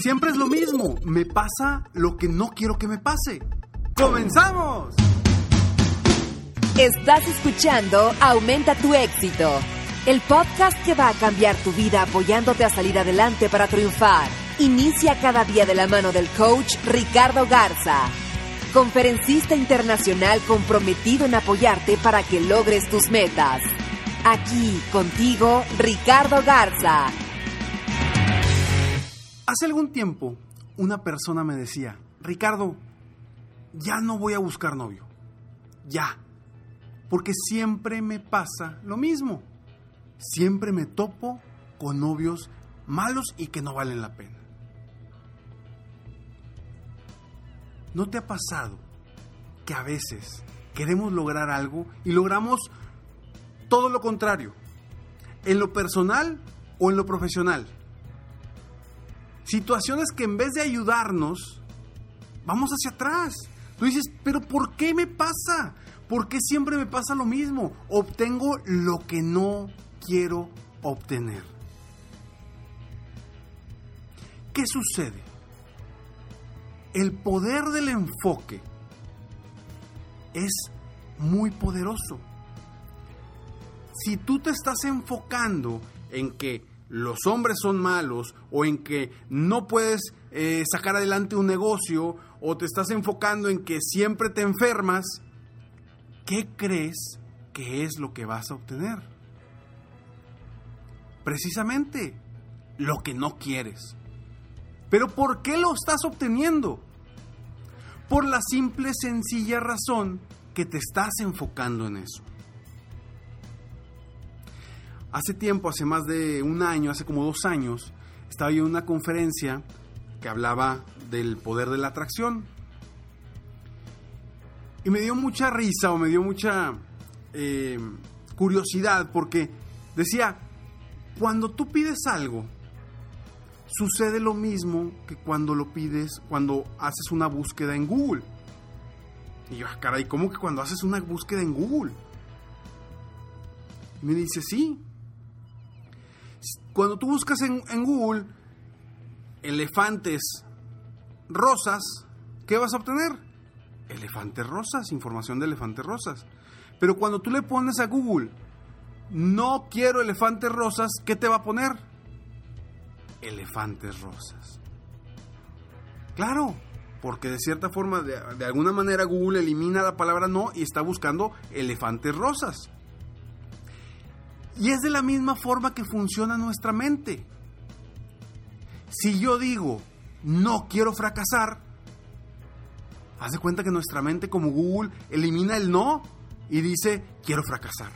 Siempre es lo mismo. Me pasa lo que no quiero que me pase. ¡Comenzamos! Estás escuchando Aumenta tu éxito, el podcast que va a cambiar tu vida apoyándote a salir adelante para triunfar. Inicia cada día de la mano del coach Ricardo Garza, conferencista internacional comprometido en apoyarte para que logres tus metas. Aquí contigo, Ricardo Garza. Hace algún tiempo, una persona me decía, Ricardo, ya no voy a buscar novio. Ya. Porque siempre me pasa lo mismo. Siempre me topo con novios malos y que no valen la pena. ¿No te ha pasado que a veces queremos lograr algo y logramos todo lo contrario? En lo personal o en lo profesional. Situaciones que en vez de ayudarnos, vamos hacia atrás. Tú dices, pero ¿por qué me pasa? ¿Por qué siempre me pasa lo mismo? Obtengo lo que no quiero obtener. ¿Qué sucede? El poder del enfoque es muy poderoso. Si tú te estás enfocando en que los hombres son malos o en que no puedes eh, sacar adelante un negocio o te estás enfocando en que siempre te enfermas, ¿qué crees que es lo que vas a obtener? Precisamente lo que no quieres. Pero ¿por qué lo estás obteniendo? Por la simple, sencilla razón que te estás enfocando en eso. Hace tiempo, hace más de un año, hace como dos años, estaba yo en una conferencia que hablaba del poder de la atracción. Y me dio mucha risa o me dio mucha eh, curiosidad porque decía, cuando tú pides algo, sucede lo mismo que cuando lo pides, cuando haces una búsqueda en Google. Y yo, ah, caray, ¿cómo que cuando haces una búsqueda en Google? Y me dice, sí. Cuando tú buscas en, Google elefantes rosas, ¿qué vas a obtener? Elefantes rosas, información de elefantes rosas. Pero cuando tú le pones a Google, no quiero elefantes rosas, ¿qué te va a poner? Elefantes rosas. Claro, porque de cierta forma, de, alguna manera Google elimina la palabra no y está buscando elefantes rosas. Y es de la misma forma que funciona nuestra mente. Si yo digo, no quiero fracasar, haz de cuenta que nuestra mente como Google elimina el no y dice, quiero fracasar.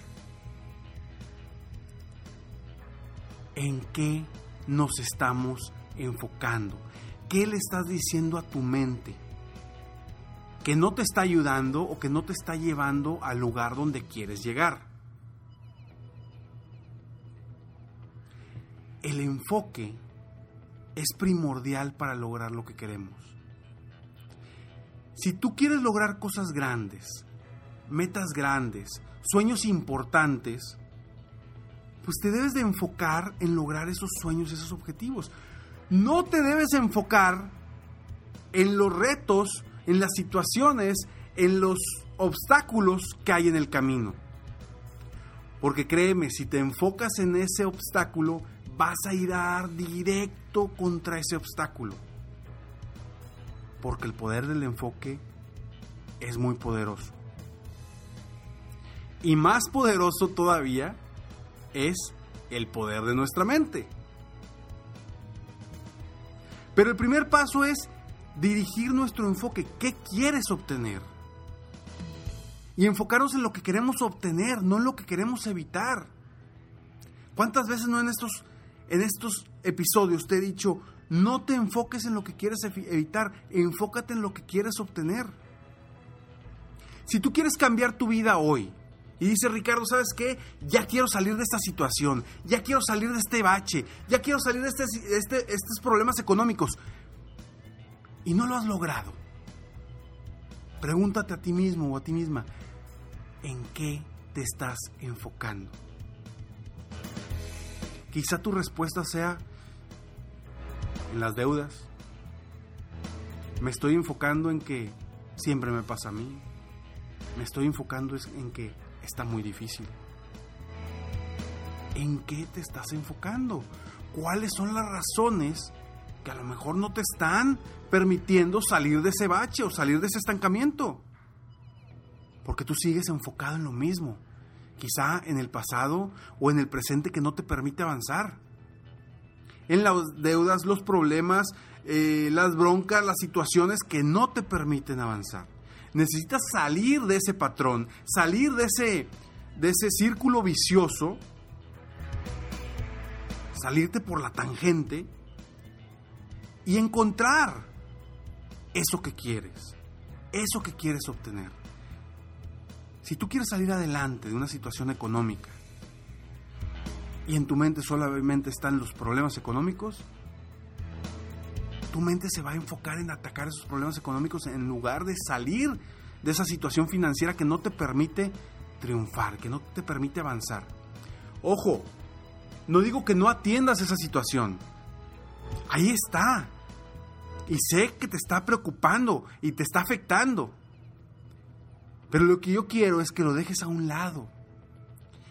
¿En qué nos estamos enfocando? ¿Qué le estás diciendo a tu mente? Que no te está ayudando o que no te está llevando al lugar donde quieres llegar. El enfoque es primordial para lograr lo que queremos. Si tú quieres lograr cosas grandes, metas grandes, sueños importantes, pues te debes de enfocar en lograr esos sueños, esos objetivos. No te debes enfocar en los retos, en las situaciones, en los obstáculos que hay en el camino. Porque créeme, si te enfocas en ese obstáculo, vas a ir a dar directo contra ese obstáculo. Porque el poder del enfoque es muy poderoso. Y más poderoso todavía es el poder de nuestra mente. Pero el primer paso es dirigir nuestro enfoque. ¿Qué quieres obtener? Y enfocarnos en lo que queremos obtener, no en lo que queremos evitar. ¿Cuántas veces no en estos, en estos episodios te he dicho, no te enfoques en lo que quieres evitar, enfócate en lo que quieres obtener? Si tú quieres cambiar tu vida hoy, y dice Ricardo, ¿sabes qué? Ya quiero salir de esta situación, ya quiero salir de este bache, ya quiero salir de este, este, estos problemas económicos. Y no lo has logrado. Pregúntate a ti mismo o a ti misma, ¿en qué te estás enfocando? Quizá tu respuesta sea en las deudas. Me estoy enfocando en que siempre me pasa a mí. Me estoy enfocando en que está muy difícil. ¿En qué te estás enfocando? ¿Cuáles son las razones que a lo mejor no te están permitiendo salir de ese bache o salir de ese estancamiento? Porque tú sigues enfocado en lo mismo, quizá en el pasado o en el presente que no te permite avanzar. En las deudas, los problemas, eh, las broncas, las situaciones que no te permiten avanzar necesitas salir de ese patrón, salir de ese, de ese círculo vicioso, salirte por la tangente y encontrar eso que quieres, eso que quieres obtener. Si tú quieres salir adelante de una situación económica y en tu mente solamente están los problemas económicos, tu mente se va a enfocar en atacar esos problemas económicos en lugar de salir de esa situación financiera que no te permite triunfar, que no te permite avanzar. Ojo, no digo que no atiendas esa situación. Ahí está. Y sé que te está preocupando y te está afectando. Pero lo que yo quiero es que lo dejes a un lado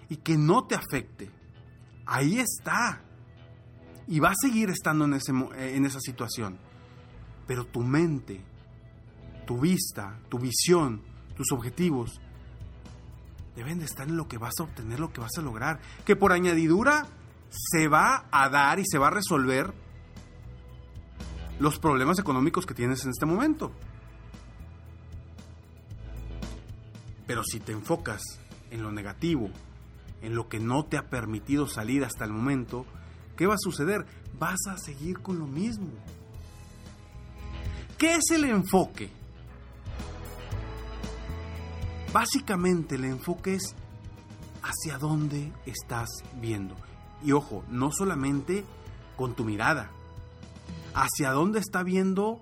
y que no te afecte. Ahí está y va a seguir estando en, ese, eh, en esa situación. Pero tu mente, tu vista, tu visión, tus objetivos, deben de estar en lo que vas a obtener, lo que vas a lograr. Que por añadidura se va a dar y se va a resolver los problemas económicos que tienes en este momento. Pero si te enfocas en lo negativo, en lo que no te ha permitido salir hasta el momento, ¿qué va a suceder? Vas a seguir con lo mismo. ¿Qué es el enfoque? Básicamente el enfoque es hacia dónde estás viendo. Y ojo, no solamente con tu mirada, hacia dónde está viendo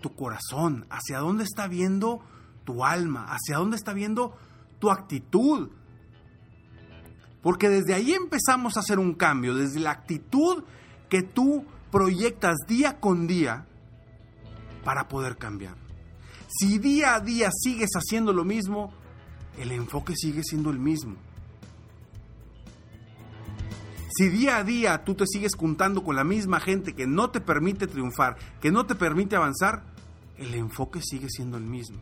tu corazón, hacia dónde está viendo tu alma, hacia dónde está viendo tu actitud, porque desde ahí empezamos a hacer un cambio, desde la actitud que tú proyectas día con día para poder cambiar. Si día a día sigues haciendo lo mismo, el enfoque sigue siendo el mismo. Si día a día tú te sigues juntando con la misma gente que no te permite triunfar, que no te permite avanzar, el enfoque sigue siendo el mismo.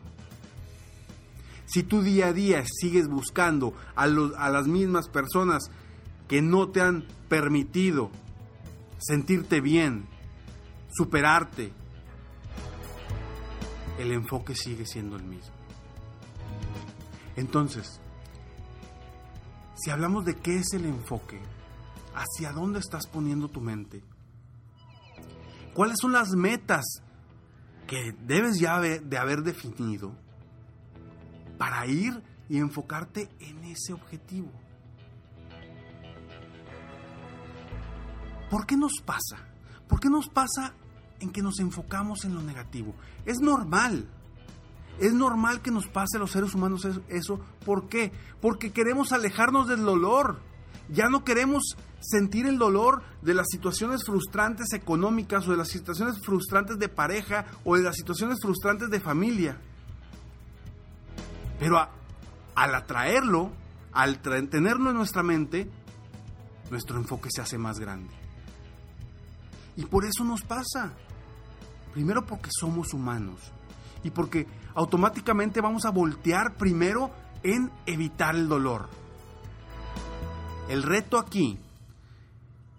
Si tú día a día sigues buscando a, a las mismas personas que no te han permitido sentirte bien, superarte, el enfoque sigue siendo el mismo. Entonces, si hablamos de qué es el enfoque, hacia dónde estás poniendo tu mente, cuáles son las metas que debes ya de haber definido, para ir y enfocarte en ese objetivo. ¿Por qué nos pasa? ¿Por qué nos pasa en que nos enfocamos en lo negativo? Es normal. Es normal que nos pase a los seres humanos eso. ¿Por qué? Porque queremos alejarnos del dolor. Ya no queremos sentir el dolor de las situaciones frustrantes económicas o de las situaciones frustrantes de pareja o de las situaciones frustrantes de familia. Pero al atraerlo, al tenerlo en nuestra mente, nuestro enfoque se hace más grande. Y por eso nos pasa. Primero porque somos humanos y porque automáticamente vamos a voltear primero en evitar el dolor. El reto aquí,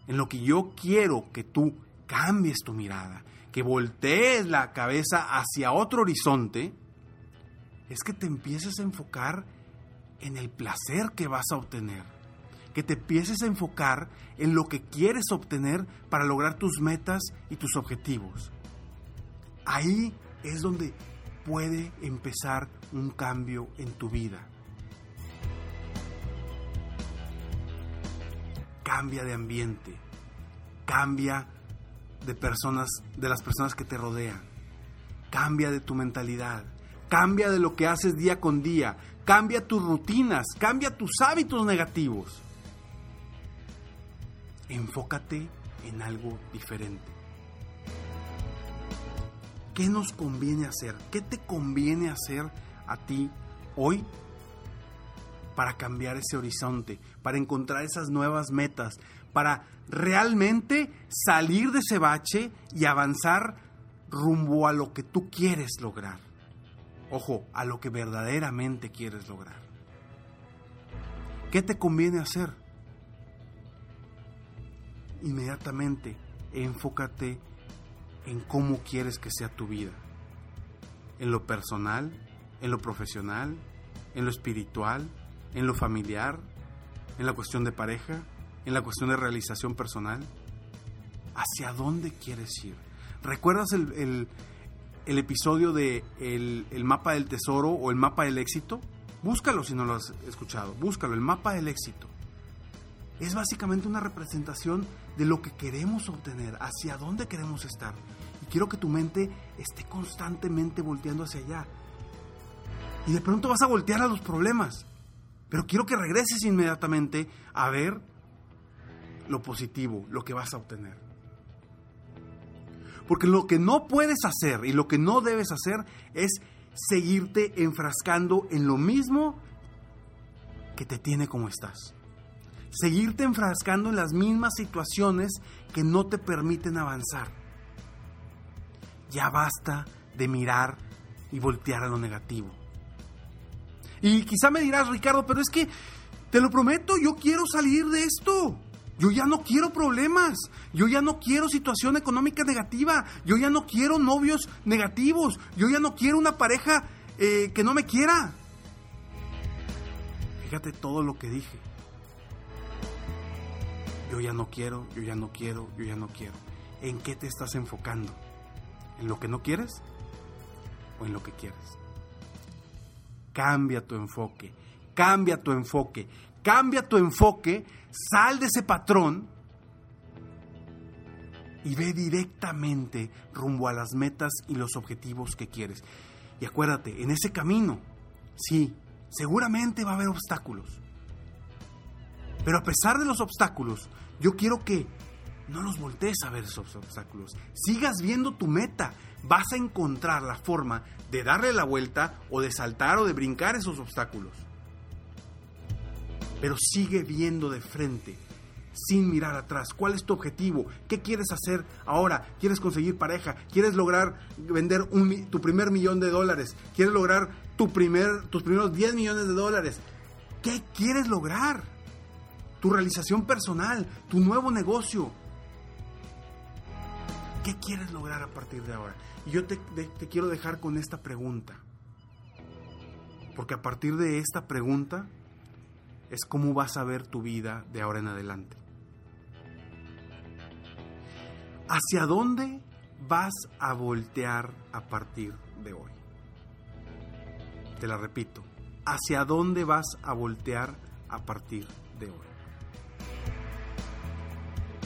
en lo que yo quiero que tú cambies tu mirada, que voltees la cabeza hacia otro horizonte, es que te empieces a enfocar en el placer que vas a obtener, que te empieces a enfocar en lo que quieres obtener para lograr tus metas y tus objetivos. Ahí es donde puede empezar un cambio en tu vida. Cambia de ambiente, cambia de personas, de las personas que te rodean. Cambia de tu mentalidad, cambia de lo que haces día con día, cambia tus rutinas, cambia tus hábitos negativos. Enfócate en algo diferente. ¿Qué nos conviene hacer? ¿Qué te conviene hacer a ti hoy para cambiar ese horizonte, para encontrar esas nuevas metas, para realmente salir de ese bache y avanzar rumbo a lo que tú quieres lograr. Ojo, a lo que verdaderamente quieres lograr. ¿Qué te conviene hacer? Inmediatamente enfócate en cómo quieres que sea tu vida. En lo personal, en lo profesional, en lo espiritual, en lo familiar, en la cuestión de pareja, en la cuestión de realización personal? ¿Hacia dónde quieres ir? ¿Recuerdas el, episodio de el, el, mapa del tesoro o el mapa del éxito? Búscalo si no lo has escuchado. Búscalo, el mapa del éxito. Es básicamente una representación de lo que queremos obtener, hacia dónde queremos estar. Y quiero que tu mente esté constantemente volteando hacia allá. Y de pronto vas a voltear a los problemas. Pero quiero que regreses inmediatamente a ver lo positivo, lo que vas a obtener. Porque lo que no puedes hacer y lo que no debes hacer es seguirte enfrascando en lo mismo que te tiene como estás. Seguirte enfrascando en las mismas situaciones que no te permiten avanzar. Ya basta de mirar y voltear a lo negativo. Y quizá me dirás, Ricardo, pero es que, te lo prometo, yo quiero salir de esto. Yo ya no quiero problemas. Yo ya no quiero situación económica negativa. Yo ya no quiero novios negativos. Yo ya no quiero una pareja eh, que no me quiera. Fíjate todo lo que dije. Yo ya no quiero, yo ya no quiero, yo ya no quiero. ¿En qué te estás enfocando? ¿En lo que no quieres o en lo que quieres? Cambia tu enfoque, cambia tu enfoque, cambia tu enfoque, sal de ese patrón y ve directamente rumbo a las metas y los objetivos que quieres. Y acuérdate, en ese camino, sí, seguramente va a haber obstáculos. Pero a pesar de los obstáculos, yo quiero que no los voltees a ver esos obstáculos. Sigas viendo tu meta. Vas a encontrar la forma de darle la vuelta o de saltar o de brincar esos obstáculos pero sigue viendo de frente, sin mirar atrás. ¿Cuál es tu objetivo? ¿Qué quieres hacer ahora? ¿Quieres conseguir pareja? ¿Quieres lograr vender tu primer millón de dólares? ¿Quieres lograr tu primer, tus primeros 10 millones de dólares? ¿Qué quieres lograr? Tu realización personal, tu nuevo negocio. ¿Qué quieres lograr a partir de ahora? Y yo te, te quiero dejar con esta pregunta. Porque a partir de esta pregunta es cómo vas a ver tu vida de ahora en adelante. ¿Hacia dónde vas a voltear a partir de hoy? Te la repito, ¿hacia dónde vas a voltear a partir de hoy?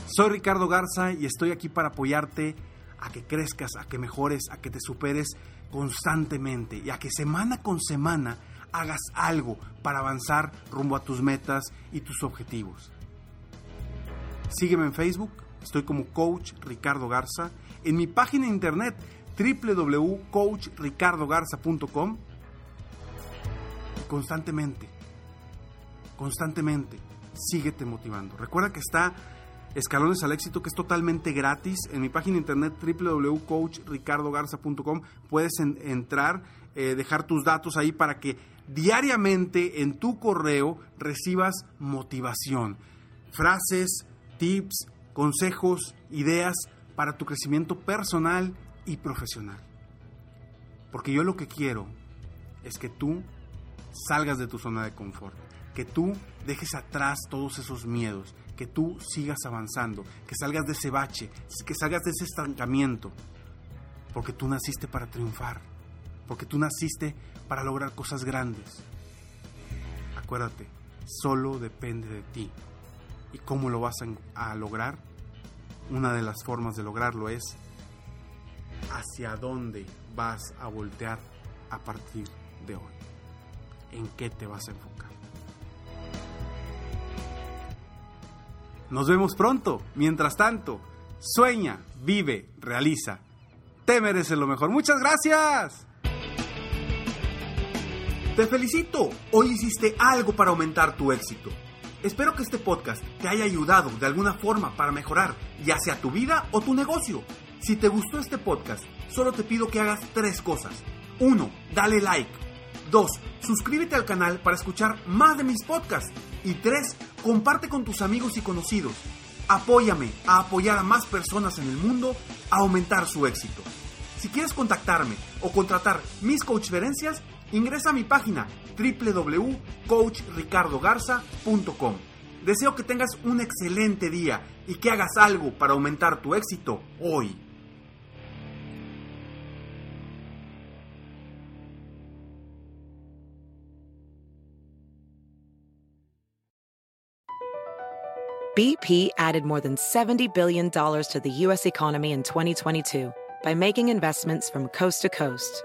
Soy Ricardo Garza y estoy aquí para apoyarte a que crezcas, a que mejores, a que te superes constantemente y a que semana con semana hagas algo para avanzar rumbo a tus metas y tus objetivos. Sígueme en Facebook, estoy como Coach Ricardo Garza, en mi página de internet www.coachricardogarza.com constantemente, constantemente, síguete motivando. Recuerda que está Escalones al Éxito, que es totalmente gratis. En mi página de internet www.coachricardogarza.com puedes entrar, eh, dejar tus datos ahí para que diariamente en tu correo recibas motivación, frases, tips, consejos, ideas para tu crecimiento personal y profesional. Porque yo lo que quiero es que tú salgas de tu zona de confort, que tú dejes atrás todos esos miedos, que tú sigas avanzando, que salgas de ese bache, que salgas de ese estancamiento, porque tú naciste para triunfar, porque tú naciste para lograr cosas grandes. Acuérdate, solo depende de ti. ¿Y cómo lo vas a, lograr? Una de las formas de lograrlo es hacia dónde vas a voltear a partir de hoy. ¿En qué te vas a enfocar? Nos vemos pronto. Mientras tanto, sueña, vive, realiza. Te mereces lo mejor. Muchas gracias. Te felicito. Hoy hiciste algo para aumentar tu éxito. Espero que este podcast te haya ayudado de alguna forma para mejorar ya sea tu vida o tu negocio. Si te gustó este podcast, solo te pido que hagas tres cosas. 1. Dale like. 2. Suscríbete al canal para escuchar más de mis podcasts. Y 3. Comparte con tus amigos y conocidos. Apóyame a apoyar a más personas en el mundo a aumentar su éxito. Si quieres contactarme o contratar mis coachferencias, ingresa a mi página www.coachricardogarza.com. Deseo que tengas un excelente día y que hagas algo para aumentar tu éxito hoy. BP added more than $70 billion to the U.S. economy in 2022 by making investments from coast to coast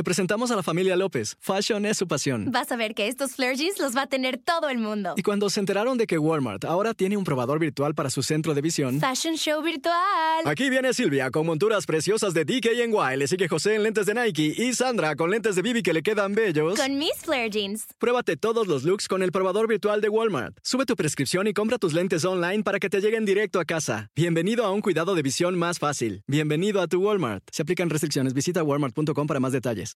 Te presentamos a la familia López. Fashion es su pasión. Vas a ver que estos flare los va a tener todo el mundo. Y cuando se enteraron de que Walmart ahora tiene un probador virtual para su centro de visión... Fashion Show virtual. Aquí viene Silvia con monturas preciosas de DKNY. Le sigue José en lentes de Nike y Sandra con lentes de Bibi que le quedan bellos. Con mis flare jeans. Pruébate todos los looks con el probador virtual de Walmart. Sube tu prescripción y compra tus lentes online para que te lleguen directo a casa. Bienvenido a un cuidado de visión más fácil. Bienvenido a tu Walmart. Se aplican restricciones. Visita walmart.com para más detalles.